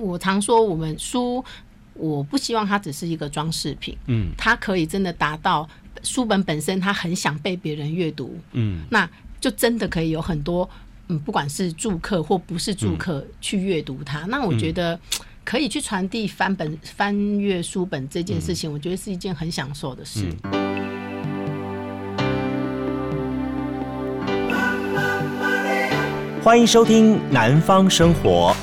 我常说，我们书，我不希望它只是一个装饰品，嗯，它可以真的达到书本本身，它很想被别人阅读，嗯，那就真的可以有很多，嗯，不管是住客或不是住客去阅读它，嗯、那我觉得可以去传递翻本翻阅书本这件事情，嗯、我觉得是一件很享受的事。嗯。欢迎收听《南方生活》。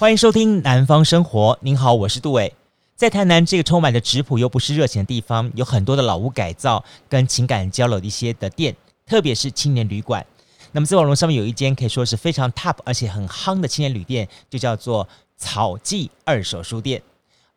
欢迎收听《南方生活》。您好，我是杜伟。在台南这个充满着质朴又不失热情的地方，有很多的老屋改造跟情感交流的一些的店，特别是青年旅馆。那么在网络上面有一间可以说是非常 top 而且很夯的青年旅店，就叫做草记二手书店。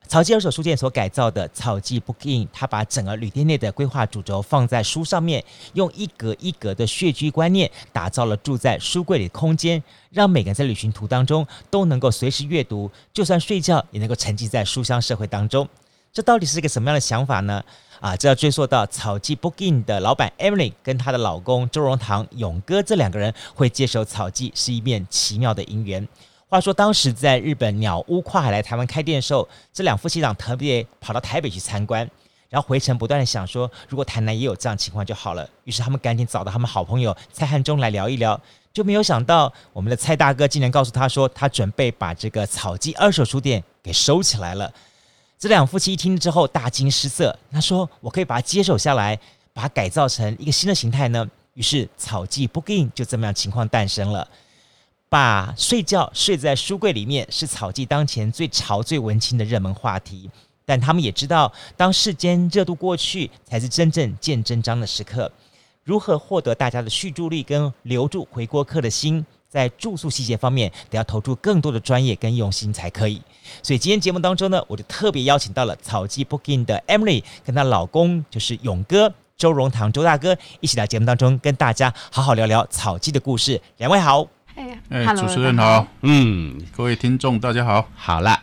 草记二手书店所改造的草记 Book-in，他把整个旅店内的规划主轴放在书上面，用一格一格的穴居观念，打造了住在书柜里的空间，让每个人在旅行途当中都能够随时阅读，就算睡觉也能够沉浸在书香社会当中。这到底是一个什么样的想法呢？啊，这要追溯到草记 Book-in 的老板 Emily 跟她的老公周荣堂勇哥这两个人会接手草记，是一面奇妙的姻缘。话说，当时在日本鸟屋跨海来台湾开店的时候，这两夫妻俩特别跑到台北去参观，然后回程不断的想说，如果台南也有这样情况就好了。于是他们赶紧找到他们好朋友蔡汉忠来聊一聊，就没有想到我们的蔡大哥竟然告诉他说，他准备把这个草记二手书店给收起来了。这两夫妻一听之后大惊失色，他说：“我可以把它接手下来，把它改造成一个新的形态呢。”于是草记 Book-in 就这么样情况诞生了。把睡觉睡在书柜里面是草记当前最潮最文青的热门话题，但他们也知道，当世间热度过去，才是真正见真章的时刻。如何获得大家的续住力跟留住回锅客的心，在住宿细节方面，得要投注更多的专业跟用心才可以。所以今天节目当中呢，我就特别邀请到了草记 Booking 的 Emily 跟她老公就是勇哥周荣堂周大哥一起来节目当中跟大家好好聊聊草记的故事。两位好。哎，哎，主持人好，嗯，各位听众大家好，好了，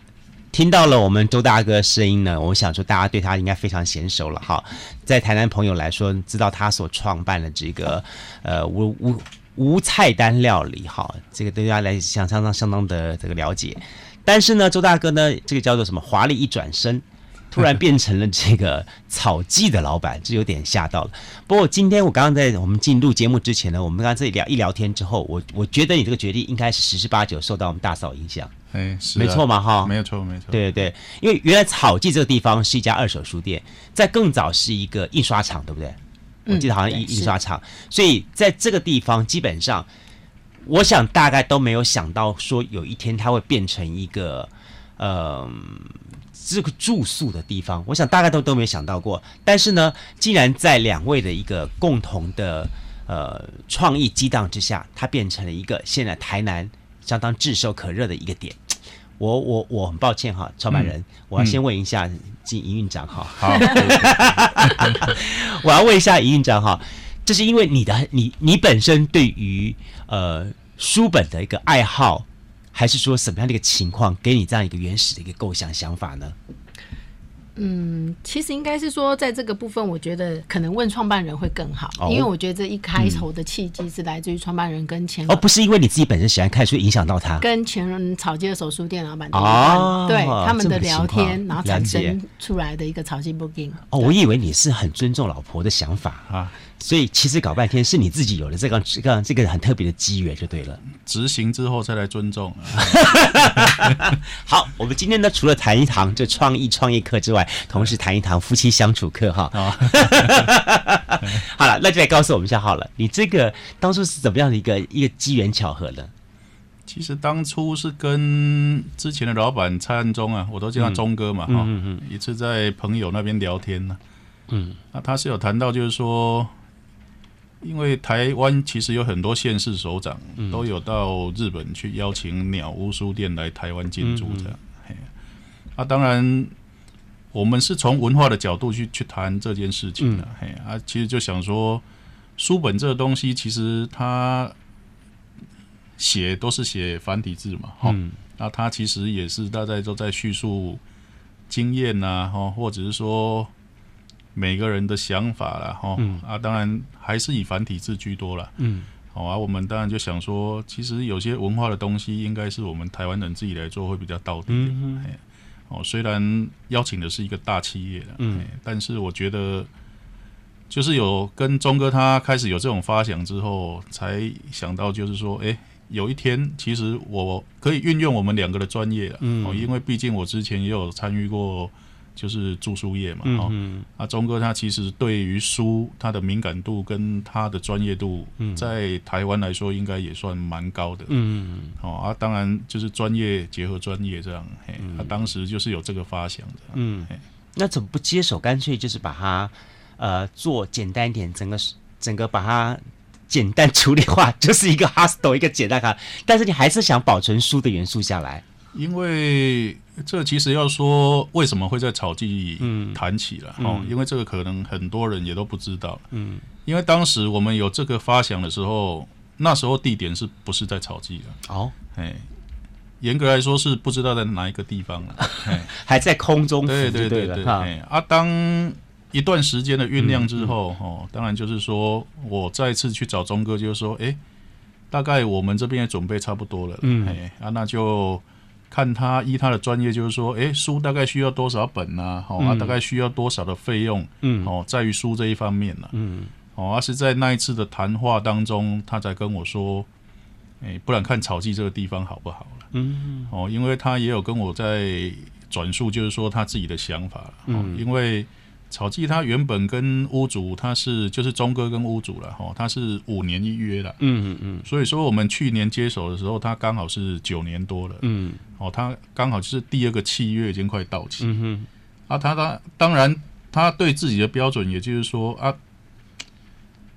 听到了我们周大哥声音呢，我想说大家对他应该非常娴熟了哈，在台南朋友来说，知道他所创办的这个呃无无无菜单料理哈，这个对大家来讲相当相当的这个了解，但是呢，周大哥呢，这个叫做什么华丽一转身。突然变成了这个草记的老板，这有点吓到了。不过今天我刚刚在我们进入节目之前呢，我们刚刚这里聊一聊天之后，我我觉得你这个决定应该是十之八九受到我们大嫂影响。哎，是没错嘛，哈，没有错，没错。对对对，因为原来草记这个地方是一家二手书店，在更早是一个印刷厂，对不对？我记得好像印印刷厂，所以在这个地方基本上，我想大概都没有想到说有一天它会变成一个，嗯、呃。这个住宿的地方，我想大概都都没想到过。但是呢，竟然在两位的一个共同的呃创意激荡之下，它变成了一个现在台南相当炙手可热的一个点。我我我很抱歉哈，创办人，嗯、我要先问一下金营运长哈。好，我要问一下营运长哈，这是因为你的你你本身对于呃书本的一个爱好。还是说什么样的一个情况给你这样一个原始的一个构想想法呢？嗯，其实应该是说，在这个部分，我觉得可能问创办人会更好，哦、因为我觉得这一开头的契机是来自于创办人跟前，哦，不是因为你自己本身喜欢看书影响到他，跟前任草记二手书店老板哦，对他们的聊天，然后产生出来的一个草鸡 Book-in。哦，我以为你是很尊重老婆的想法啊。所以其实搞半天是你自己有了这个这个这个很特别的机缘就对了。执行之后再来尊重。好，我们今天呢除了谈一堂这创意创业课之外，同时谈一堂夫妻相处课哈。好了，那就来告诉我们一下好了，你这个当初是怎么样的一个一个机缘巧合呢？其实当初是跟之前的老板蔡安忠啊，我都叫他忠哥嘛哈。嗯嗯。一次在朋友那边聊天呢，嗯，那他是有谈到就是说。因为台湾其实有很多县市首长都有到日本去邀请鸟屋书店来台湾进驻这样，嘿，啊，当然我们是从文化的角度去去谈这件事情的，嘿，啊，其实就想说书本这个东西其实它写都是写繁体字嘛，哈，那它其实也是大家都在叙述经验呐，哈，或者是说。每个人的想法了哈，啊，当然还是以繁体字居多了。嗯，好啊，我们当然就想说，其实有些文化的东西，应该是我们台湾人自己来做会比较到底。嗯哼。哦，虽然邀请的是一个大企业，嗯，但是我觉得，就是有跟忠哥他开始有这种发想之后，才想到就是说，哎，有一天其实我可以运用我们两个的专业，嗯，哦，因为毕竟我之前也有参与过。就是着书业嘛，哈、嗯，啊，钟哥他其实对于书他的敏感度跟他的专业度，在台湾来说应该也算蛮高的，嗯，哦，啊，当然就是专业结合专业这样，嘿，他当时就是有这个发想的，嗯，那怎么不接手，干脆就是把它呃做简单一点，整个整个把它简单处理化，就是一个 hostel 一个简单卡，但是你还是想保存书的元素下来。因为这其实要说为什么会在草记谈起了哦，嗯、因为这个可能很多人也都不知道。嗯，因为当时我们有这个发想的时候，那时候地点是不是在草记的？哦，哎，严格来说是不知道在哪一个地方 了，还在空中。对对对对，哎啊，当一段时间的酝酿之后，哦，当然就是说我再次去找钟哥，就是说，哎，大概我们这边也准备差不多了，嗯，哎啊，那就。看他依他的专业，就是说，哎，书大概需要多少本呢？哦，啊，大概需要多少的费用？嗯，哦，在于书这一方面呢。嗯，哦，而是在那一次的谈话当中，他才跟我说，哎，不然看草记这个地方好不好了？嗯，哦，因为他也有跟我在转述，就是说他自己的想法。嗯，因为。草记他原本跟屋主他是就是钟哥跟屋主了哈，他是五年一约了，嗯嗯嗯，所以说我们去年接手的时候，他刚好是九年多了，嗯，哦，他刚好就是第二个契约已经快到期，嗯哼，啊，他他当然他对自己的标准，也就是说啊，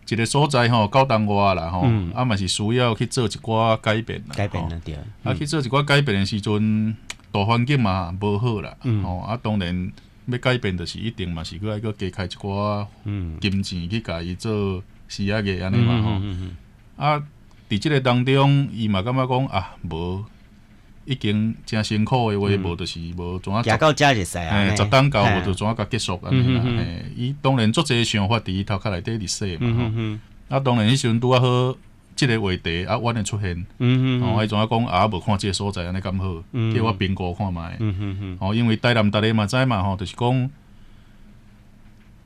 一个所在哈高档化了哈，啊嘛是需要去做一寡改变，改变了对，啊去做一寡改变的时阵，大环境嘛无好了，嗯，哦，啊当然。要改变，就是一定嘛，是搁爱搁加开一寡金钱去甲伊做事业个安尼嘛吼。啊，伫即个当中，伊嘛感觉讲啊，无已经诚辛苦诶话，无就是无怎啊。行到遮就使啊，十当到无就怎啊甲结束安尼啦。诶，伊当然做这个想法伫伊头壳内底伫说嘛吼。啊，当然迄时阵拄啊好。这个话题啊，我会出现，哦，还怎啊讲啊？无看即个所在安尼咁好，叫我评估看觅。哦，因为台南大家嘛知嘛，吼，就是讲。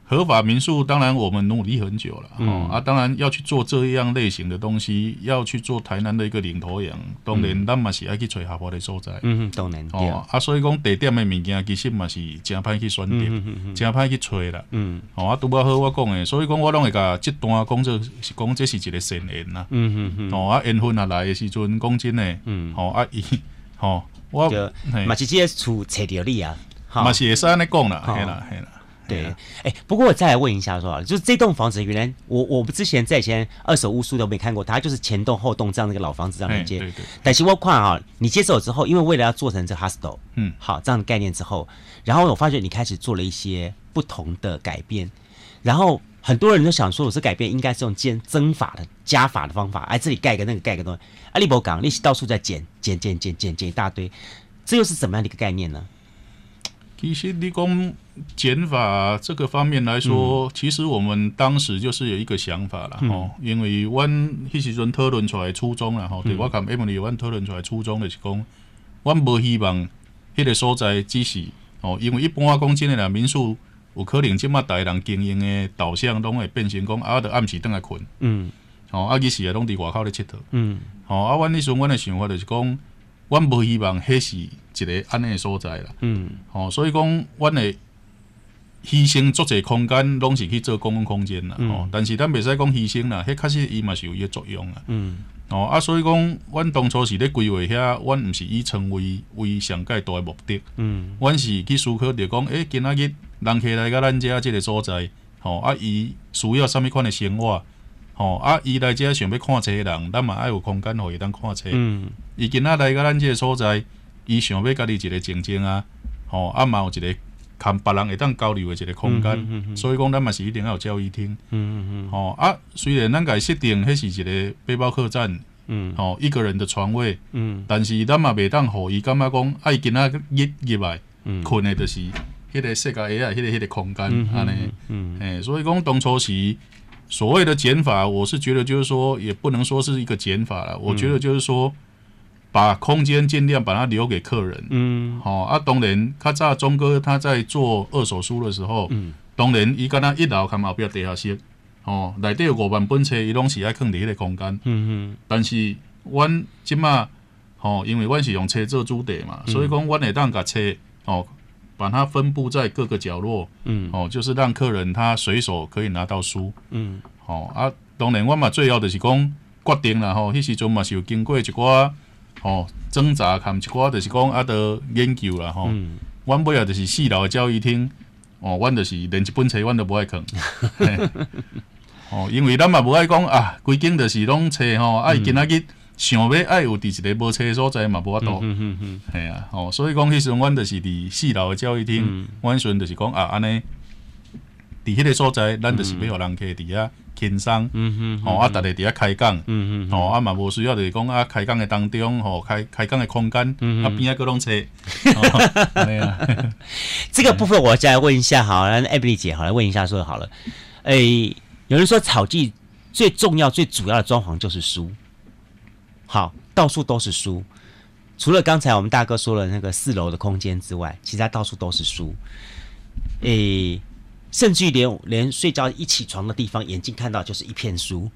合法民宿当然我们努力很久了，嗯、哦啊，当然要去做这样类型的东西，要去做台南的一个领头羊，当然咱嘛是要去找合法的所在，嗯哼，当然，哦啊，所以讲地点的物件其实嘛是真歹去选择，真歹去找啦，嗯，哦啊，拄啊好我讲的，所以讲我拢会甲这段讲作是讲这是一个善缘啦，嗯哼哼，哦啊缘分啊来的时阵讲真的，嗯，哦啊伊，哦我嘛是这个厝找着你啊，嘛是会使安尼讲啦，系啦系啦。对，哎，不过我再来问一下，说，就是这栋房子原来我我们之前在以前二手屋书都没看过，它就是前栋后栋这样的一个老房子这样连接。对对。但是我看啊，你接手之后，因为为了要做成这 hostel，嗯，好这样的概念之后，然后我发觉你开始做了一些不同的改变，然后很多人都想说，我这改变应该是用减增法的加法的方法，哎，这里盖个那个盖个东西，阿利伯港利息到处在减减减减减减一大堆，这又是怎么样的一个概念呢？其实你讲减法这个方面来说，嗯、其实我们当时就是有一个想法了吼，嗯、因为阮迄时阵讨论出来初衷啦吼，对、嗯、我看 Emily 阮讨论出来初衷就是讲，阮无希望迄个所在只是吼，因为一般我讲真诶啦，民宿有可能即马大人经营诶导向拢会变成讲啊，着暗时倒来困，嗯，吼，啊，其时啊，拢伫外口咧佚佗，嗯，吼，啊，阮迄时阵阮诶想法就是讲，阮无希望迄是。一个安尼诶所在啦，嗯，哦，所以讲，阮的牺牲足侪空间，拢是去做公共空间啦，哦，嗯、但是咱袂使讲牺牲啦，迄确实伊嘛是有伊个作用啦，嗯，哦，啊，所以讲，阮当初是咧规划遐，阮毋是以成为为上盖大诶目的，嗯，阮是去思考着讲，诶、欸，今仔日人客来到咱遮即个所在，吼，啊，伊需要啥物款诶生活，吼，啊，伊来遮想要看册的人，咱嘛爱有空间互伊当看册，嗯，伊今仔来到咱即个所在。伊想要家己一个静静啊，吼啊嘛有一个看别人会当交流的一个空间，嗯嗯嗯、所以讲咱嘛是一定要有交易厅，嗯、嗯嗯。嗯、啊虽然咱家设定迄是一个背包客栈，吼、嗯。哦、一个人的床位，嗯、但是咱嘛袂当互伊感觉讲爱今仔日入来困的，就是迄个世界诶啊，迄个迄个空间安尼，嗯。诶，所以讲当初是所谓的减法，我是觉得就是说，也不能说是一个减法了。我觉得就是说，把空间尽量把它留给客人。嗯，好啊。当然，较早钟哥他在做二手书的时候，嗯，当然伊敢若一楼看后壁地下室，哦，内底有五万本册，伊拢是爱放伫迄个空间。嗯嗯。但是，阮即马，吼，因为阮是用车做主题嘛，所以讲阮会当甲车，哦，把它分布在各个角落。嗯。哦，就是让客人他随手可以拿到书。嗯。哦啊，当然，我嘛最后就是讲决定了吼，迄时阵嘛是有经过一寡吼挣扎，含一寡就是讲啊，得研究啦吼。阮尾啊，就是四楼的交谊厅，哦，阮就是连一本册，阮都无爱看。哦，因为咱嘛无爱讲啊，规间就是拢册吼，啊，伊今仔日想要爱有伫一个无车的所在嘛，无法度。嗯嗯系啊，哦，所以讲迄时阵，阮就是伫四楼的交谊厅，阮时阵就是讲啊，安尼伫迄个所在，咱就是要互人客伫遐。轻松，嗯嗯，吼啊，逐个伫遐开讲，嗯嗯，吼啊嘛无需要就是讲啊，开讲的当中，吼开开讲的空间，嗯啊边 啊搁拢册，没有。这个部分我再来问一下，好，了艾米丽姐好来问一下说好了，诶，有人说草地最重要、最主要的装潢就是书，好，到处都是书，除了刚才我们大哥说了那个四楼的空间之外，其他到处都是书，诶。甚至于连连睡觉一起床的地方，眼睛看到就是一片书。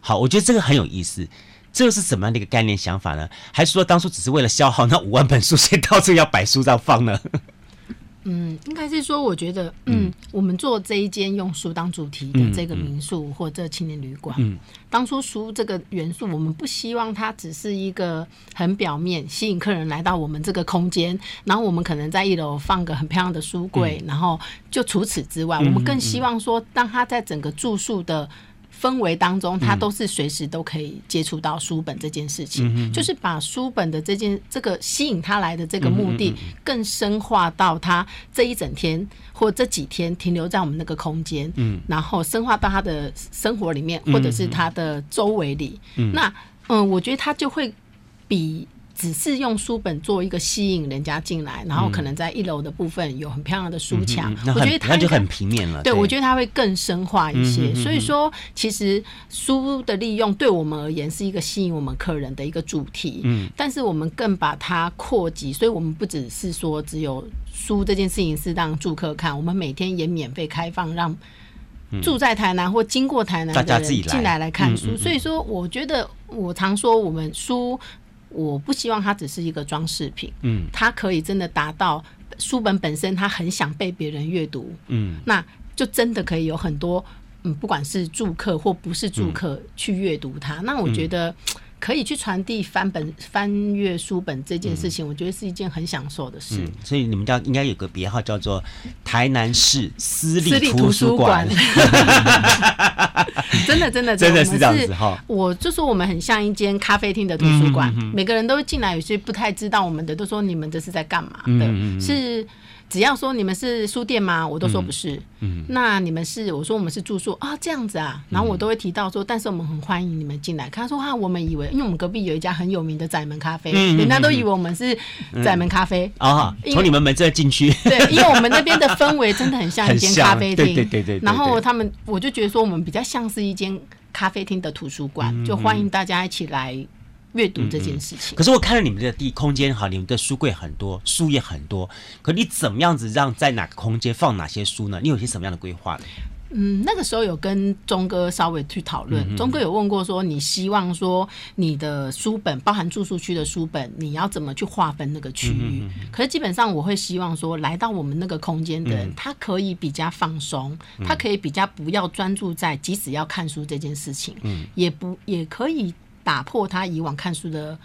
好，我觉得这个很有意思。这是什么样的一个概念想法呢？还是说当初只是为了消耗那五万本书，所以到处要摆书这样放呢？嗯，应该是说，我觉得，嗯，嗯我们做这一间用书当主题的这个民宿、或者青年旅馆，嗯，当初书这个元素，我们不希望它只是一个很表面吸引客人来到我们这个空间，然后我们可能在一楼放个很漂亮的书柜，嗯、然后就除此之外，嗯、我们更希望说，当他在整个住宿的。氛围当中，他都是随时都可以接触到书本这件事情，嗯、就是把书本的这件这个吸引他来的这个目的，更深化到他这一整天或这几天停留在我们那个空间，嗯，然后深化到他的生活里面，或者是他的周围里，嗯、那嗯，我觉得他就会比。只是用书本做一个吸引人家进来，然后可能在一楼的部分有很漂亮的书墙，嗯、我觉得它就很平面了。对，对我觉得它会更深化一些。嗯、哼哼哼，所以说，其实书的利用对我们而言是一个吸引我们客人的一个主题。嗯，但是我们更把它扩及，所以我们不只是说只有书这件事情是让住客看，我们每天也免费开放让住在台南或经过台南的人进来来看书。所以说，我觉得我常说我们书。我不希望它只是一个装饰品，嗯，它可以真的达到书本本身，它很想被别人阅读，嗯，那就真的可以有很多，嗯，不管是住客或不是住客去阅读它，嗯、那我觉得。可以去传递翻本翻阅书本这件事情，我觉得是一件很享受的事。嗯、所以你们家应该有个别号叫做台南市私立图书馆。真的真的真的是这样子哈！我就说我们很像一间咖啡厅的图书馆，嗯、每个人都进来，有些不太知道我们的，都说你们这是在干嘛的？嗯、是。只要说你们是书店吗？我都说不是。嗯，那你们是？我说我们是住宿啊，这样子啊。然后我都会提到说，但是我们很欢迎你们进来。他说哈，我们以为，因为我们隔壁有一家很有名的窄门咖啡，人家都以为我们是窄门咖啡啊。从你们门这进去，对，因为我们那边的氛围真的很像一间 咖啡厅。对对对对。然后他们，我就觉得说，我们比较像是一间咖啡厅的图书馆，就欢迎大家一起来。阅读这件事情，嗯嗯，可是我看了你们的地空间哈，你们的书柜很多，书也很多。可你怎么样子让在哪个空间放哪些书呢？你有些什么样的规划呢？嗯，那个时候有跟钟哥稍微去讨论，钟、嗯、哥有问过说，你希望说你的书本包含住宿区的书本，你要怎么去划分那个区域？嗯、可是基本上我会希望说，来到我们那个空间的人，嗯、他可以比较放松，嗯、他可以比较不要专注在即使要看书这件事情，嗯，也不也可以。打破他以往看书的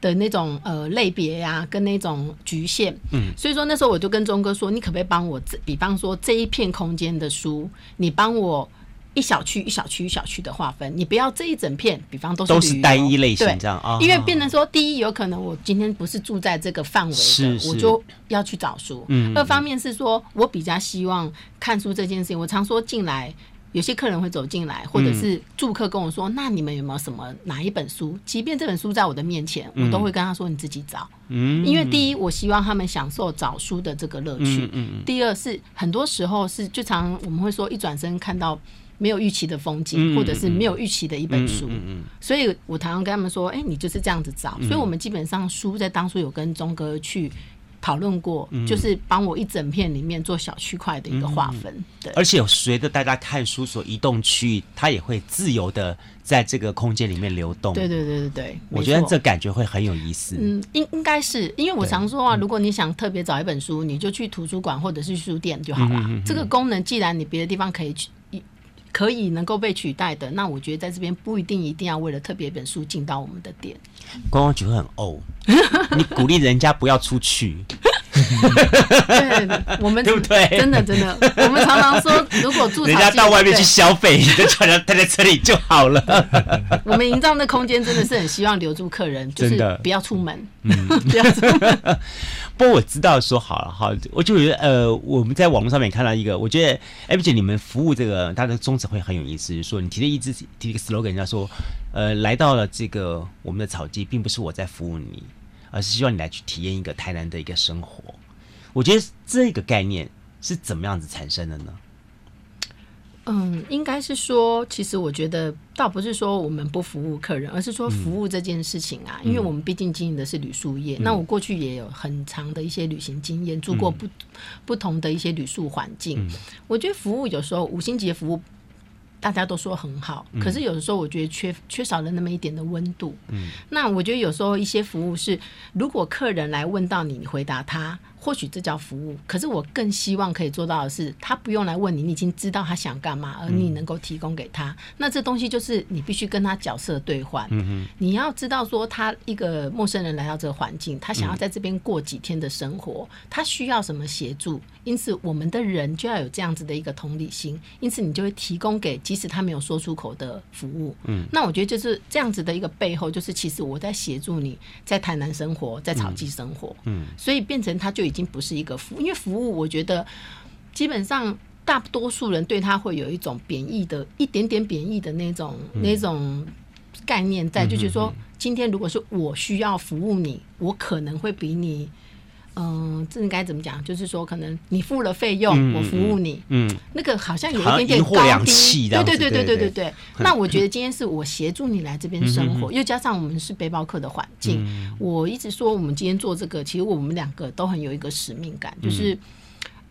的那种呃类别呀，跟那种局限。嗯，所以说那时候我就跟钟哥说，你可不可以帮我，比方说这一片空间的书，你帮我一小区一小区一小区的划分，你不要这一整片，比方都是都是单一类型这样啊。因为变成说，第一有可能我今天不是住在这个范围的，是是我就要去找书。嗯，二方面是说我比较希望看书这件事情，我常说进来。有些客人会走进来，或者是住客跟我说：“嗯、那你们有没有什么哪一本书？即便这本书在我的面前，嗯、我都会跟他说：你自己找。嗯，因为第一，我希望他们享受找书的这个乐趣。第二是很多时候是，就常我们会说，一转身看到没有预期的风景，或者是没有预期的一本书。所以我常常跟他们说，哎，你就是这样子找。所以我们基本上书在当初有跟钟哥去。讨论过，就是帮我一整片里面做小区块的一个划分，嗯、对。而且随着大家看书所移动区域，它也会自由的在这个空间里面流动。对对对对对，我觉得这感觉会很有意思。嗯，应应该是，因为我常说啊，如果你想特别找一本书，你就去图书馆或者是书店就好了。嗯、这个功能既然你别的地方可以去。可以能够被取代的，那我觉得在这边不一定一定要为了特别本书进到我们的店。观光局会很哦，你鼓励人家不要出去。对，我们对不对？真的真的，我们常常说，如果住 人家到外面去消费，你就叫他待在车里就好了。我们营造那空间真的是很希望留住客人，就是不要出门，不要出门。不过我知道说好了哈，我就觉得呃，我们在网络上面看到一个，我觉得哎，而且你们服务这个它的宗旨会很有意思，就是说你提的一支提一个 slogan，人家说呃，来到了这个我们的草地，并不是我在服务你。而是希望你来去体验一个台南的一个生活。我觉得这个概念是怎么样子产生的呢？嗯，应该是说，其实我觉得倒不是说我们不服务客人，而是说服务这件事情啊，嗯、因为我们毕竟经营的是旅宿业。嗯、那我过去也有很长的一些旅行经验，住过不、嗯、不同的一些旅宿环境。嗯、我觉得服务有时候五星级的服务。大家都说很好，可是有的时候我觉得缺缺少了那么一点的温度。嗯，那我觉得有时候一些服务是，如果客人来问到你，你回答他。或许这叫服务，可是我更希望可以做到的是，他不用来问你，你已经知道他想干嘛，而你能够提供给他。嗯、那这东西就是你必须跟他角色对换。嗯嗯你要知道说，他一个陌生人来到这个环境，他想要在这边过几天的生活，嗯、他需要什么协助？因此，我们的人就要有这样子的一个同理心。因此，你就会提供给即使他没有说出口的服务。嗯，那我觉得就是这样子的一个背后，就是其实我在协助你在台南生活，在草际生活。嗯，嗯所以变成他就已经不是一个服务，因为服务，我觉得基本上大多数人对他会有一种贬义的，一点点贬义的那种、嗯、那种概念在，就觉得说，今天如果是我需要服务你，我可能会比你，嗯、呃，这应该怎么讲？就是说，可能你付了费用，嗯、我服务你，嗯，那个好像有一点点高低，对对对对对对对。那我觉得今天是我协助你来这边生活，又加上我们是背包客的环境，嗯、我一直说我们今天做这个，其实我们两个都很有一个使命感，就是。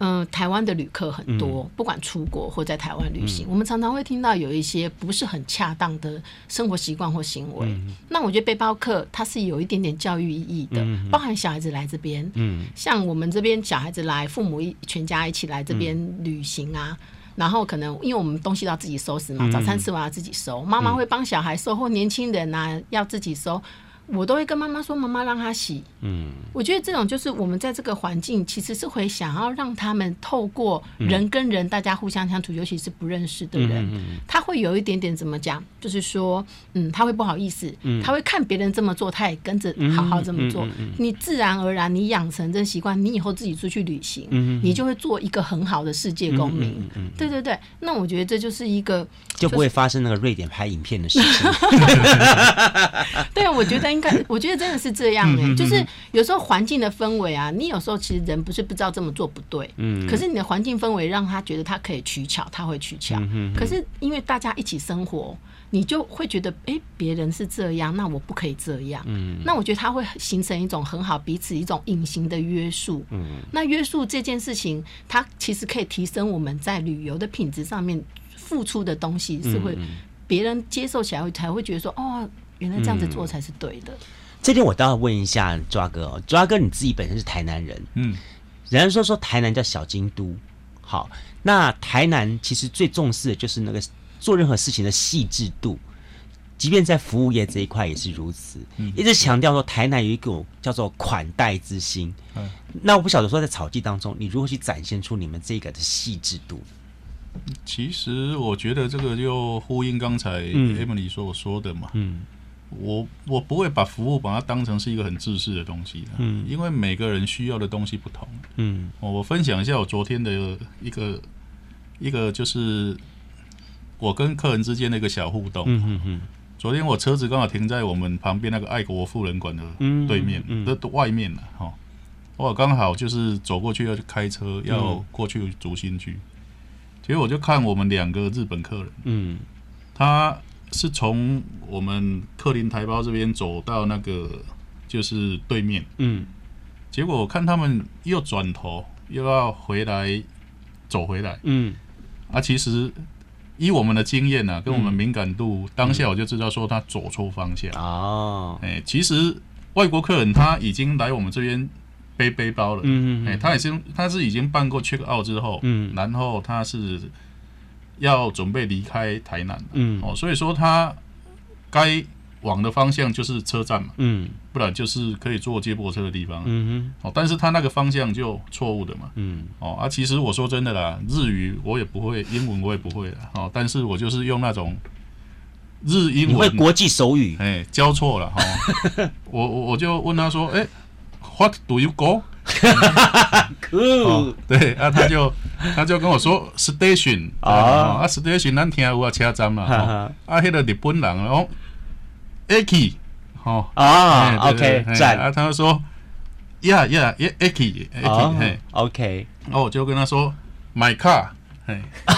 嗯、呃，台湾的旅客很多，不管出国或在台湾旅行，嗯、我们常常会听到有一些不是很恰当的生活习惯或行为。嗯、那我觉得背包客他是有一点点教育意义的，嗯、包含小孩子来这边，嗯、像我们这边小孩子来，父母一全家一起来这边旅行啊，嗯、然后可能因为我们东西都要自己收拾嘛，嗯、早餐吃完要自己收，妈妈会帮小孩收，或年轻人啊要自己收。我都会跟妈妈说：“妈妈让他洗。”嗯，我觉得这种就是我们在这个环境，其实是会想要让他们透过人跟人，大家互相相处，尤其是不认识的人，他会有一点点怎么讲，就是说，嗯，他会不好意思，嗯他会看别人这么做，他也跟着好好这么做。你自然而然，你养成这习惯，你以后自己出去旅行，你就会做一个很好的世界公民。对对对，那我觉得这就是一个就不会发生那个瑞典拍影片的事情。对，我觉得。我觉得真的是这样的，就是有时候环境的氛围啊，你有时候其实人不是不知道这么做不对，嗯，可是你的环境氛围让他觉得他可以取巧，他会取巧。嗯可是因为大家一起生活，你就会觉得，哎，别人是这样，那我不可以这样。嗯，那我觉得他会形成一种很好彼此一种隐形的约束。嗯，那约束这件事情，它其实可以提升我们在旅游的品质上面付出的东西，是会别人接受起来会才会觉得说，哦。原来这样子做才是对的。嗯、这点我倒要问一下抓哥哦，抓哥你自己本身是台南人，嗯，人家说说台南叫小京都，好，那台南其实最重视的就是那个做任何事情的细致度，即便在服务业这一块也是如此，嗯、一直强调说台南有一股叫做款待之心，嗯，那我不晓得说在草地当中你如何去展现出你们这个的细致度？其实我觉得这个就呼应刚才 Emily 所我说的嘛，嗯。嗯我我不会把服务把它当成是一个很自私的东西的，嗯，因为每个人需要的东西不同，嗯，我分享一下我昨天的一个一个就是我跟客人之间的一个小互动，嗯嗯嗯，昨天我车子刚好停在我们旁边那个爱国富人馆的对面的外面了，哈，我刚好就是走过去要去开车要过去竹心区，其实我就看我们两个日本客人，嗯，他是从我们克林台胞这边走到那个就是对面，嗯，结果我看他们又转头又要回来走回来，嗯，啊，其实以我们的经验呢、啊，跟我们敏感度，嗯、当下我就知道说他走错方向。哦，哎、欸，其实外国客人他已经来我们这边。背背包了，嗯嗯，哎，他已经他是已经办过 check out 之后，嗯，然后他是要准备离开台南，嗯，哦，所以说他该往的方向就是车站嘛，嗯，不然就是可以坐接驳车的地方，嗯哼，哦，但是他那个方向就错误的嘛，嗯，哦，啊，其实我说真的啦，日语我也不会，英文我也不会的，哦，但是我就是用那种日英文，会国际手语，哎，交错了哈，我我我就问他说，哎。What do you go？哦，对啊，他就 他就跟我说 station 啊。啊，station 咱听有啊车站嘛，啊，迄个日本人哦，Aki，哦啊，OK 站啊，他就说，Yeah Yeah，Aki，Aki，OK，然后我就跟他说，My car，嘿，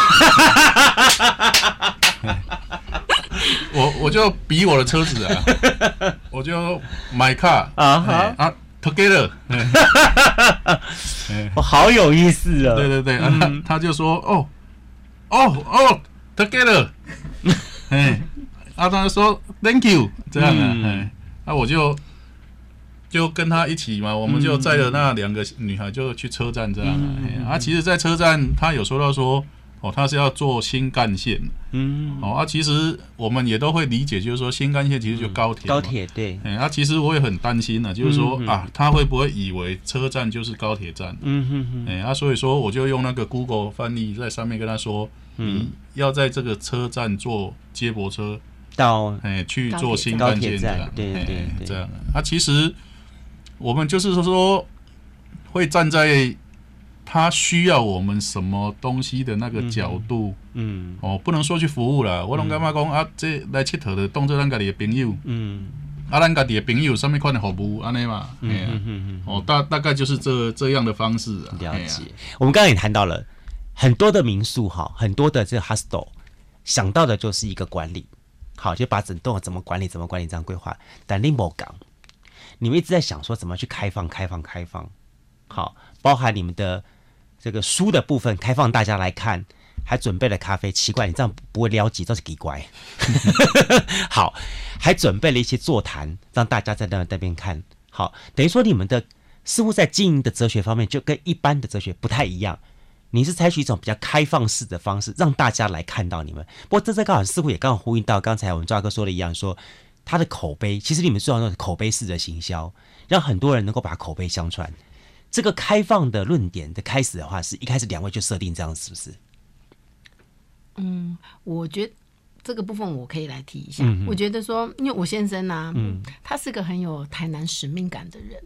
我我就比我的车子啊，我就 My car 啊啊。Together，我，好有意思啊！对对对，啊，他他就说，哦，哦哦，Together，哎，啊，他说 Thank you，这样啊，哎，那我就就跟他一起嘛，我们就载了那两个女孩就去车站这样啊，啊，其实，在车站他有说到说。哦，他是要做新干线，嗯，哦啊，其实我们也都会理解，就是说新干线其实就高铁，高铁对，哎，啊，其实我也很担心呢，就是说啊，他会不会以为车站就是高铁站？嗯哼哼，哎，啊，所以说我就用那个 Google 翻译在上面跟他说，嗯，要在这个车站坐接驳车到，哎，去坐新干线这样，对对对，这样，啊，其实我们就是说说会站在。他需要我们什么东西的那个角度，嗯，嗯哦，不能说去服务了。我拢感觉讲啊，这来佚佗的当作咱家己的朋友，嗯，啊，咱家己的朋友什么款的服务安尼嘛，嗯嗯嗯，哦，大大概就是这这样的方式啊。了解。我们刚刚也谈到了很多的民宿哈，很多的这个 hostel，想到的就是一个管理，好，就把整栋怎么管理，怎么管理这样规划。但林某港，你们一直在想说怎么去开放、开放、开放，好，包含你们的。这个书的部分开放大家来看，还准备了咖啡。奇怪，你这样不会撩急，这是奇怪。好，还准备了一些座谈，让大家在那那边看。好，等于说你们的似乎在经营的哲学方面，就跟一般的哲学不太一样。你是采取一种比较开放式的方式，让大家来看到你们。不过这这刚好似乎也刚好呼应到刚才我们抓哥说的一样，说他的口碑，其实你们做那种口碑式的行销，让很多人能够把口碑相传。这个开放的论点的开始的话，是一开始两位就设定这样，是不是？嗯，我觉得。这个部分我可以来提一下。嗯、我觉得说，因为我先生呢、啊，嗯，他是个很有台南使命感的人，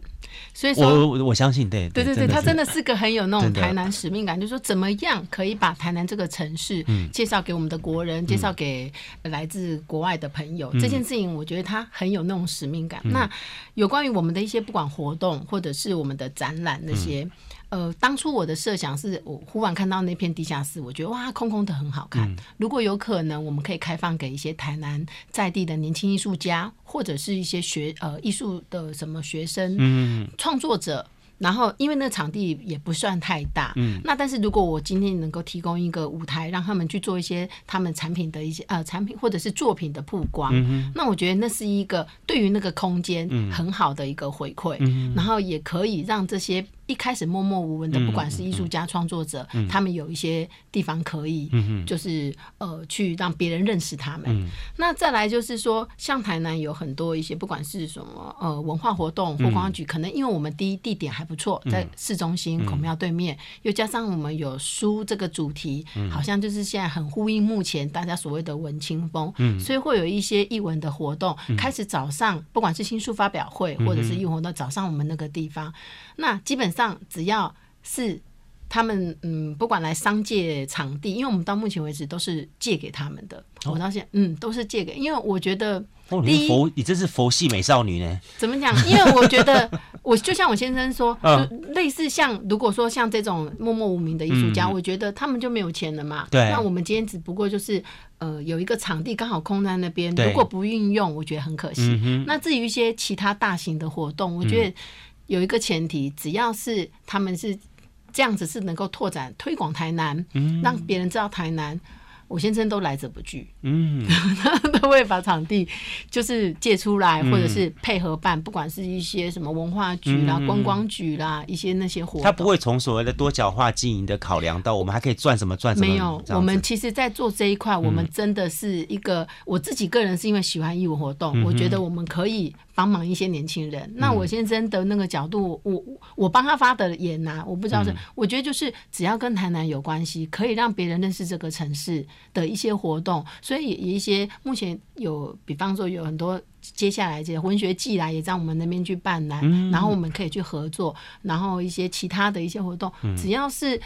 所以说，我我相信，对，对对对，他真的是个很有那种 台南使命感，就是说怎么样可以把台南这个城市介绍给我们的国人，嗯、介绍给来自国外的朋友，嗯、这件事情我觉得他很有那种使命感。嗯、那有关于我们的一些不管活动或者是我们的展览那些。嗯呃，当初我的设想是我忽然看到那片地下室，我觉得哇，空空的很好看。嗯、如果有可能，我们可以开放给一些台南在地的年轻艺术家，或者是一些学呃艺术的什么学生、嗯、创作者。然后，因为那个场地也不算太大，嗯，那但是如果我今天能够提供一个舞台，让他们去做一些他们产品的一些呃产品或者是作品的曝光，嗯、那我觉得那是一个对于那个空间很好的一个回馈，嗯、然后也可以让这些。一开始默默无闻的，不管是艺术家、创作者，他们有一些地方可以，就是、呃，去让别人认识他们。嗯、那再来就是说，像台南有很多一些，不管是什么呃文化活动或观光局，嗯、可能因为我们第一地点还不错，在市中心孔庙对面，嗯、又加上我们有书这个主题，嗯、好像就是现在很呼应目前大家所谓的文青风，嗯、所以会有一些艺文的活动，嗯、开始早上不管是新书发表会或者是艺文活动，早上我们那个地方，那基本上。只要是他们嗯，不管来商借场地，因为我们到目前为止都是借给他们的。哦、我到现在嗯都是借给，因为我觉得，哦，你佛，你这是佛系美少女呢？怎么讲？因为我觉得。我就像我先生说，就类似像如果说像这种默默无名的艺术家，我觉得他们就没有钱了嘛。对。那我们今天只不过就是呃有一个场地刚好空在那边，如果不运用，我觉得很可惜。那至于一些其他大型的活动，我觉得有一个前提，只要是他们是这样子，是能够拓展推广台南，让别人知道台南。我先生都来者不拒，嗯，他 都会把场地就是借出来，嗯、或者是配合办，不管是一些什么文化局啦、嗯、观光局啦，一些那些活动，他不会从所谓的多角化经营的考量到我们还可以赚什么赚什么。没有，我们其实，在做这一块，我们真的是一个、嗯、我自己个人是因为喜欢义务活动，嗯、我觉得我们可以。帮忙一些年轻人，那我先生的那个角度，嗯、我我帮他发的言呐，我不知道是，嗯、我觉得就是只要跟台南有关系，可以让别人认识这个城市的一些活动，所以有一些目前有，比方说有很多接下来这些文学季来，也在我们那边去办啦，嗯、然后我们可以去合作，然后一些其他的一些活动，嗯、只要是。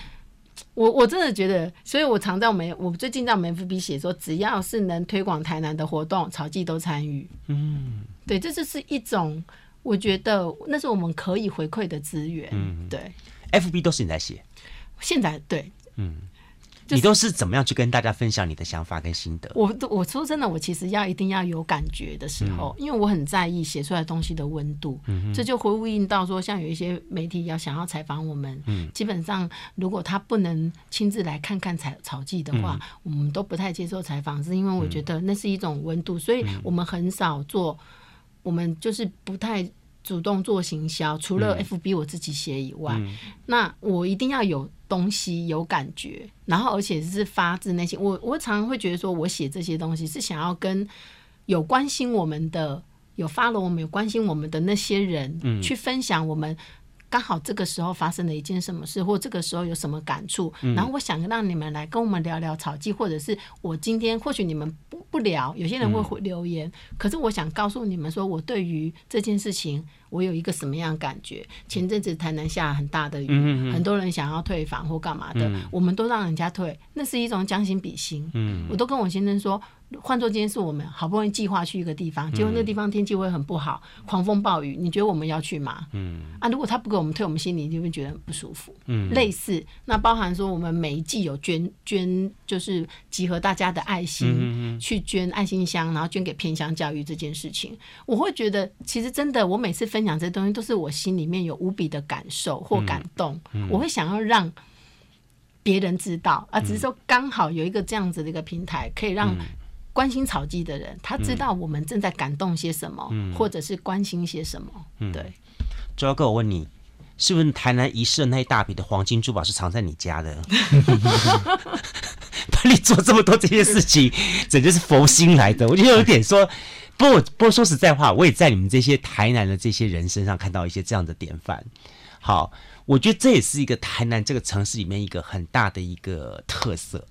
我我真的觉得，所以我常在我们我最近在我们 FB 写说，只要是能推广台南的活动，草记都参与。嗯，对，这就是一种我觉得那是我们可以回馈的资源。嗯，对，FB 都是你在写，现在对，嗯。你都是怎么样去跟大家分享你的想法跟心得？我我说真的，我其实要一定要有感觉的时候，嗯、因为我很在意写出来东西的温度。这就会呼应到说，像有一些媒体要想要采访我们，嗯、基本上如果他不能亲自来看看草草记的话，嗯、我们都不太接受采访，是因为我觉得那是一种温度，所以我们很少做，我们就是不太。主动做行销，除了 FB 我自己写以外，嗯、那我一定要有东西、有感觉，然后而且是发自内心。我我常常会觉得说，我写这些东西是想要跟有关心我们的、有 follow 我们、有关心我们的那些人去分享我们。刚好这个时候发生了一件什么事，或这个时候有什么感触，嗯、然后我想让你们来跟我们聊聊草鸡，或者是我今天或许你们不不聊，有些人会回留言，嗯、可是我想告诉你们说，我对于这件事情我有一个什么样的感觉。前阵子台南下很大的雨，很多人想要退房或干嘛的，嗯、我们都让人家退，那是一种将心比心。嗯、我都跟我先生说。换做今天是我们好不容易计划去一个地方，结果那个地方天气会很不好，狂风暴雨，你觉得我们要去吗？嗯。啊，如果他不给我们退，我们心里就会觉得很不舒服。嗯，类似那包含说我们每一季有捐捐，就是集合大家的爱心，去捐爱心箱，然后捐给偏乡教育这件事情，我会觉得其实真的，我每次分享这些东西都是我心里面有无比的感受或感动，嗯嗯。我会想要让别人知道啊，只是说刚好有一个这样子的一个平台，可以让。关心草鸡的人，他知道我们正在感动些什么，嗯、或者是关心些什么。嗯、对，周耀哥，我问你，是不是台南遗失的那一大笔的黄金珠宝是藏在你家的？把你做这么多这些事情，简直是佛心来的。我觉得有点说，不过不过说实在话，我也在你们这些台南的这些人身上看到一些这样的典范。好，我觉得这也是一个台南这个城市里面一个很大的一个特色。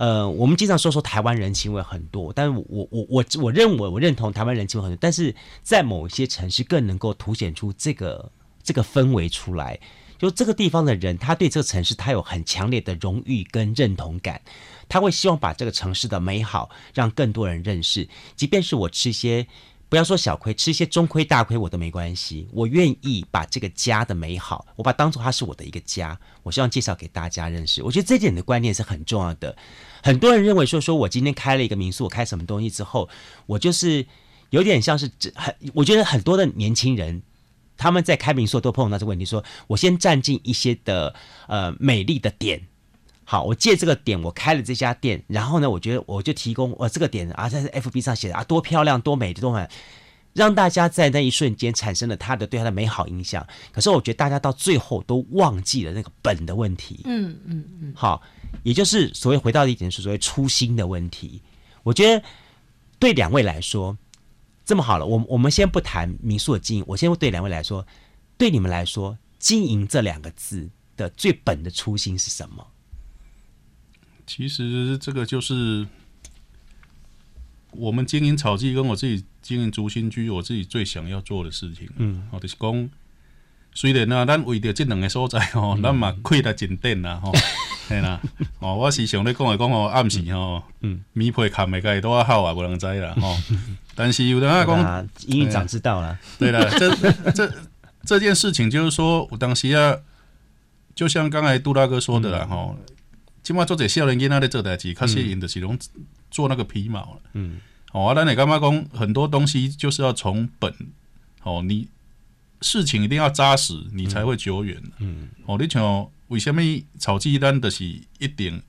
呃，我们经常说说台湾人情味很多，但是我我我我认为我认同台湾人情味很多，但是在某一些城市更能够凸显出这个这个氛围出来，就这个地方的人，他对这个城市他有很强烈的荣誉跟认同感，他会希望把这个城市的美好让更多人认识，即便是我吃一些。不要说小亏，吃一些中亏大亏我都没关系。我愿意把这个家的美好，我把当做它是我的一个家。我希望介绍给大家认识。我觉得这点的观念是很重要的。很多人认为说，说我今天开了一个民宿，我开什么东西之后，我就是有点像是很。我觉得很多的年轻人他们在开民宿都碰到这个问题，说我先占尽一些的呃美丽的点。好，我借这个点，我开了这家店，然后呢，我觉得我就提供我这个点啊，在 FB 上写的啊，多漂亮，多美，多美，让大家在那一瞬间产生了他的对他的美好印象。可是我觉得大家到最后都忘记了那个本的问题。嗯嗯嗯。好，也就是所谓回到一点是所谓初心的问题。我觉得对两位来说，这么好了，我我们先不谈民宿的经营，我先对两位来说，对你们来说，经营这两个字的最本的初心是什么？其实这个就是我们经营草记，跟我自己经营竹心居，我自己最想要做的事情。嗯，好的是讲，虽然啊，咱为着这两个所在哦，咱嘛亏得真点啦吼，系啦。哦，我时常咧讲来讲哦，暗时吼，嗯，米配砍的该多好啊，无人知啦 吼。但是有的话讲，营运长知道了。对啦，这这这件事情就是说我当时啊，就像刚才杜大哥说的啦，吼、嗯，起码做这少年囡仔在做代志，确实因的是拢做那个皮毛嗯，哦，啊，咱你干嘛讲很多东西就是要从本，哦，你事情一定要扎实，你才会久远。嗯，哦，你像为什么草鸡蛋就是一定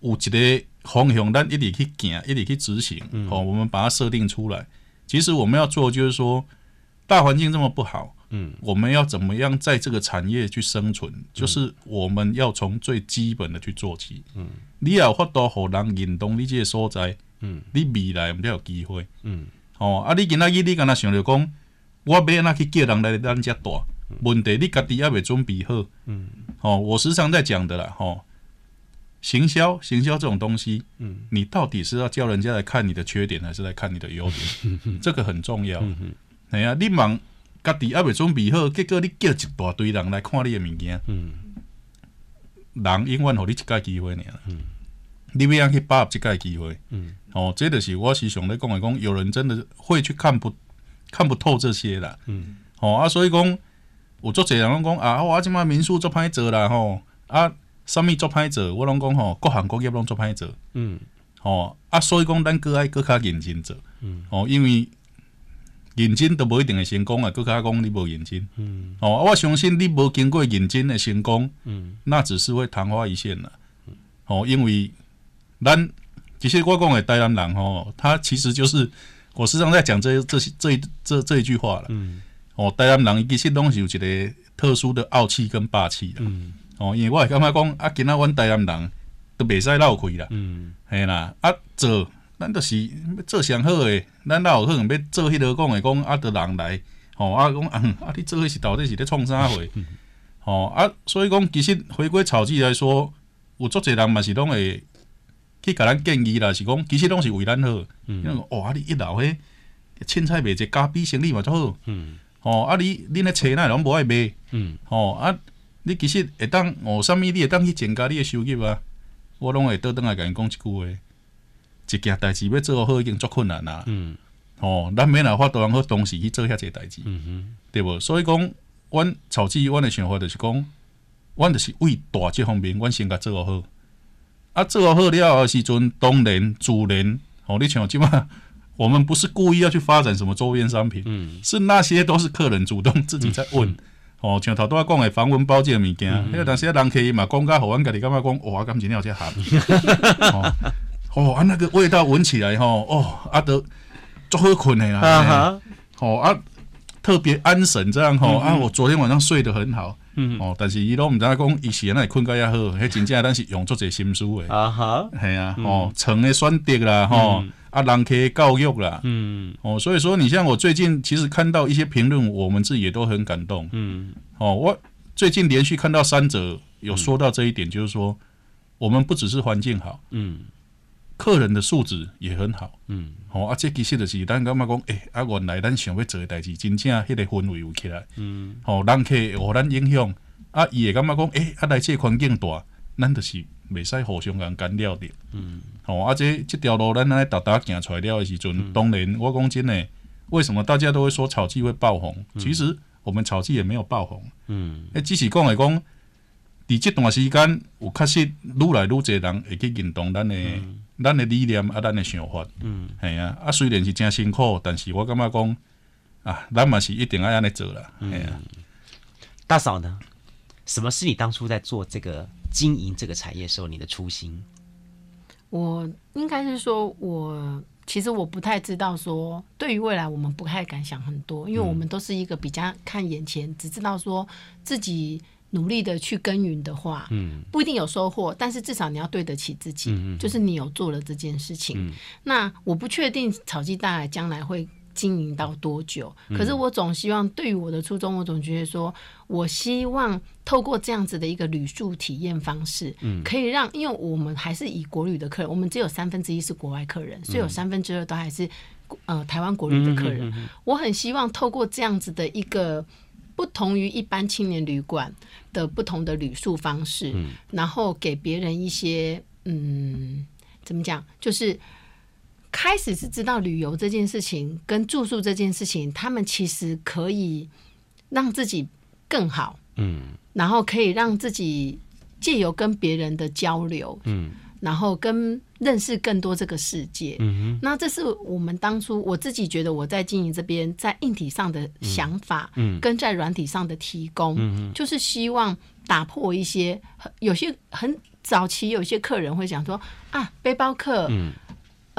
有一个方向，咱一直去行，一直去执行。哦，我们把它设定出来。其实我们要做，就是说，大环境这么不好，嗯，我们要怎么样在这个产业去生存？就是我们要从最基本的去做起，嗯，你要发到互人认同你这个所在，嗯，你未来才有机会，嗯，哦，啊，你今仔日你敢若想着讲，我要安怎去叫人来咱遮住？问题你家己还未准备好，嗯，哦，我时常在讲的啦，吼。行销，行销这种东西，嗯，你到底是要叫人家来看你的缺点，还是来看你的优点？这个很重要。哎呀，你忙家己还未准备好，结果你叫一大堆人来看你的物件，嗯，人永远互你一个机会呢，嗯，你不要去把握这个机会，嗯，哦，这就是我时常在讲的，讲有人真的会去看不看不透这些啦，嗯，哦啊，所以讲有足侪人拢讲啊，我即马民宿做歹做啦，吼啊。啥物做歹做，我拢讲吼，各行各业拢做歹做。嗯，吼啊，所以讲咱搁爱搁较认真做。嗯，哦，因为认真都无一定会成功啊，搁较讲你无认真。嗯，哦，我相信你无经过认真的成功，嗯，那只是会昙花一现啦。哦，因为咱其实我讲的台湾人吼，他其实就是我时常在讲这这这这这，这一句话了。嗯，哦，台南人其实拢是有一个特殊的傲气跟霸气。嗯。哦，因为我会感觉讲啊，今仔阮台南人都袂使闹亏啦，嗯，系啦，啊做，咱就是要做上好诶，咱哪有可能要做迄个讲诶讲啊，得人来，吼啊讲啊，啊你做迄是到底是咧创啥货？吼啊，所以讲其实回归草鸡来说，有足侪人嘛是拢会去甲咱建议啦，是讲其实拢是为咱好，嗯，因为哦啊你一楼迄凊彩卖者咖啡生理嘛足好，嗯，吼啊你恁咧车那拢无爱卖，嗯，吼啊。你其实会当哦，啥物你会当去增加你的收入啊？我拢会倒转来甲因讲一句话：一件代志要做好已经足困难啦。嗯，哦，咱免来发多人好同时去做遐济代志，嗯哼，对无？所以讲，阮草鸡，阮的想法就是讲，阮就是为大即方面，阮先甲做好。啊，做好了后时阵，当然自然，哦，你像即马，我们不是故意要去发展什么周边商品，嗯，是那些都是客人主动自己在问。嗯哦，像头拄仔讲诶防蚊包这个物件，迄个当时啊人客嘛讲甲互阮家己感觉讲，哇，感觉有这合。哦，哦，啊那个味道闻起来吼，哦，啊都足好困诶啦。哦啊，特别安神这样吼，啊我昨天晚上睡得很好。嗯。哦，但是伊拢毋知影讲，伊是安尼困甲遐好，迄真正咱是用足侪心思诶。啊哈。系啊，哦，床诶选择啦，吼。啊，人客教育啦，嗯，哦，所以说你像我最近其实看到一些评论，我们自己也都很感动，嗯，哦，我最近连续看到三者有说到这一点，就是说我们不只是环境好，嗯，客人的素质也很好，嗯，哦，啊，这其实就是咱感觉讲，诶、欸，啊，原来咱想要做的代志，真正迄个氛围有起来，嗯，哦，人客互咱影响，啊，伊会感觉讲，诶、欸，啊，来这环境大，咱就是。袂使互相共干扰的，嗯，哦，啊，这这条路咱来达达行出来了的时阵，嗯、当然我讲真诶，为什么大家都会说草鸡会爆红？嗯、其实我们草鸡也没有爆红，嗯，诶，只是讲来讲，伫这段时间有确实愈来愈侪人会去认同咱的咱、嗯、的理念啊，咱的想法，嗯，系啊，啊，虽然是诚辛苦，但是我感觉讲啊，咱嘛是一定要安尼做啦，系啊、嗯，大嫂呢？什么是你当初在做这个？经营这个产业时候，你的初心，我应该是说，我其实我不太知道说，对于未来我们不太敢想很多，因为我们都是一个比较看眼前，只知道说自己努力的去耕耘的话，嗯，不一定有收获，但是至少你要对得起自己，就是你有做了这件事情。那我不确定草鸡大海将来会。经营到多久？可是我总希望，对于我的初衷，我总觉得说，我希望透过这样子的一个旅宿体验方式，可以让，因为我们还是以国旅的客人，我们只有三分之一是国外客人，所以有三分之二都还是呃台湾国旅的客人。我很希望透过这样子的一个不同于一般青年旅馆的不同的旅宿方式，然后给别人一些嗯，怎么讲，就是。开始是知道旅游这件事情跟住宿这件事情，他们其实可以让自己更好，嗯，然后可以让自己借由跟别人的交流，嗯，然后跟认识更多这个世界，嗯哼，那这是我们当初我自己觉得我在经营这边在硬体上的想法，嗯，跟在软体上的提供，嗯，就是希望打破一些有些很早期有些客人会讲说啊，背包客，嗯。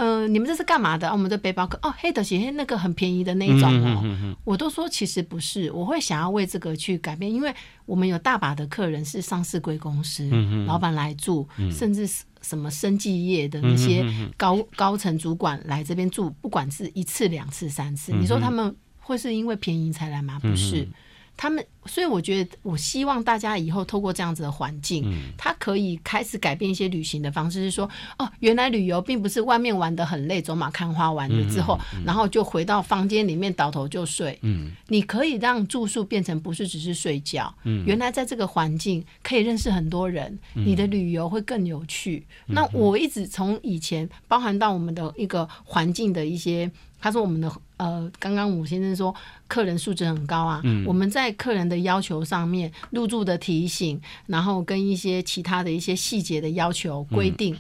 呃，你们这是干嘛的？啊、我们的背包客。哦，黑的鞋，那个很便宜的那一种哦，嗯、哼哼哼我都说其实不是，我会想要为这个去改变，因为我们有大把的客人是上市贵公司，老板来住，嗯、甚至是什么生技业的那些高、高层主管来这边住，不管是一次、两次、三次，嗯、你说他们会是因为便宜才来吗？不是。嗯他们，所以我觉得，我希望大家以后透过这样子的环境，嗯，他可以开始改变一些旅行的方式，是说，哦，原来旅游并不是外面玩的很累，走马看花完了之后，嗯嗯嗯，然后就回到房间里面倒头就睡。嗯，你可以让住宿变成不是只是睡觉。嗯，原来在这个环境可以认识很多人，你的旅游会更有趣。嗯，那我一直从以前包含到我们的一个环境的一些。他说：“我们的呃，刚刚武先生说客人素质很高啊。嗯，我们在客人的要求上面，入住的提醒，然后跟一些其他的一些细节的要求规定。”嗯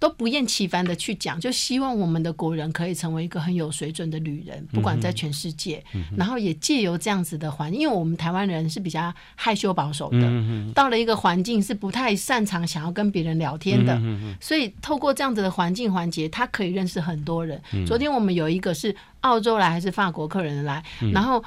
都不厌其烦的去讲，就希望我们的国人可以成为一个很有水准的旅人，不管在全世界。然后也借由这样子的环境，因为我们台湾人是比较害羞保守的，到了一个环境是不太擅长想要跟别人聊天的，所以透过这样子的环境环节，他可以认识很多人。嗯、昨天我们有一个是澳洲来还是法国客人来，嗯、然后。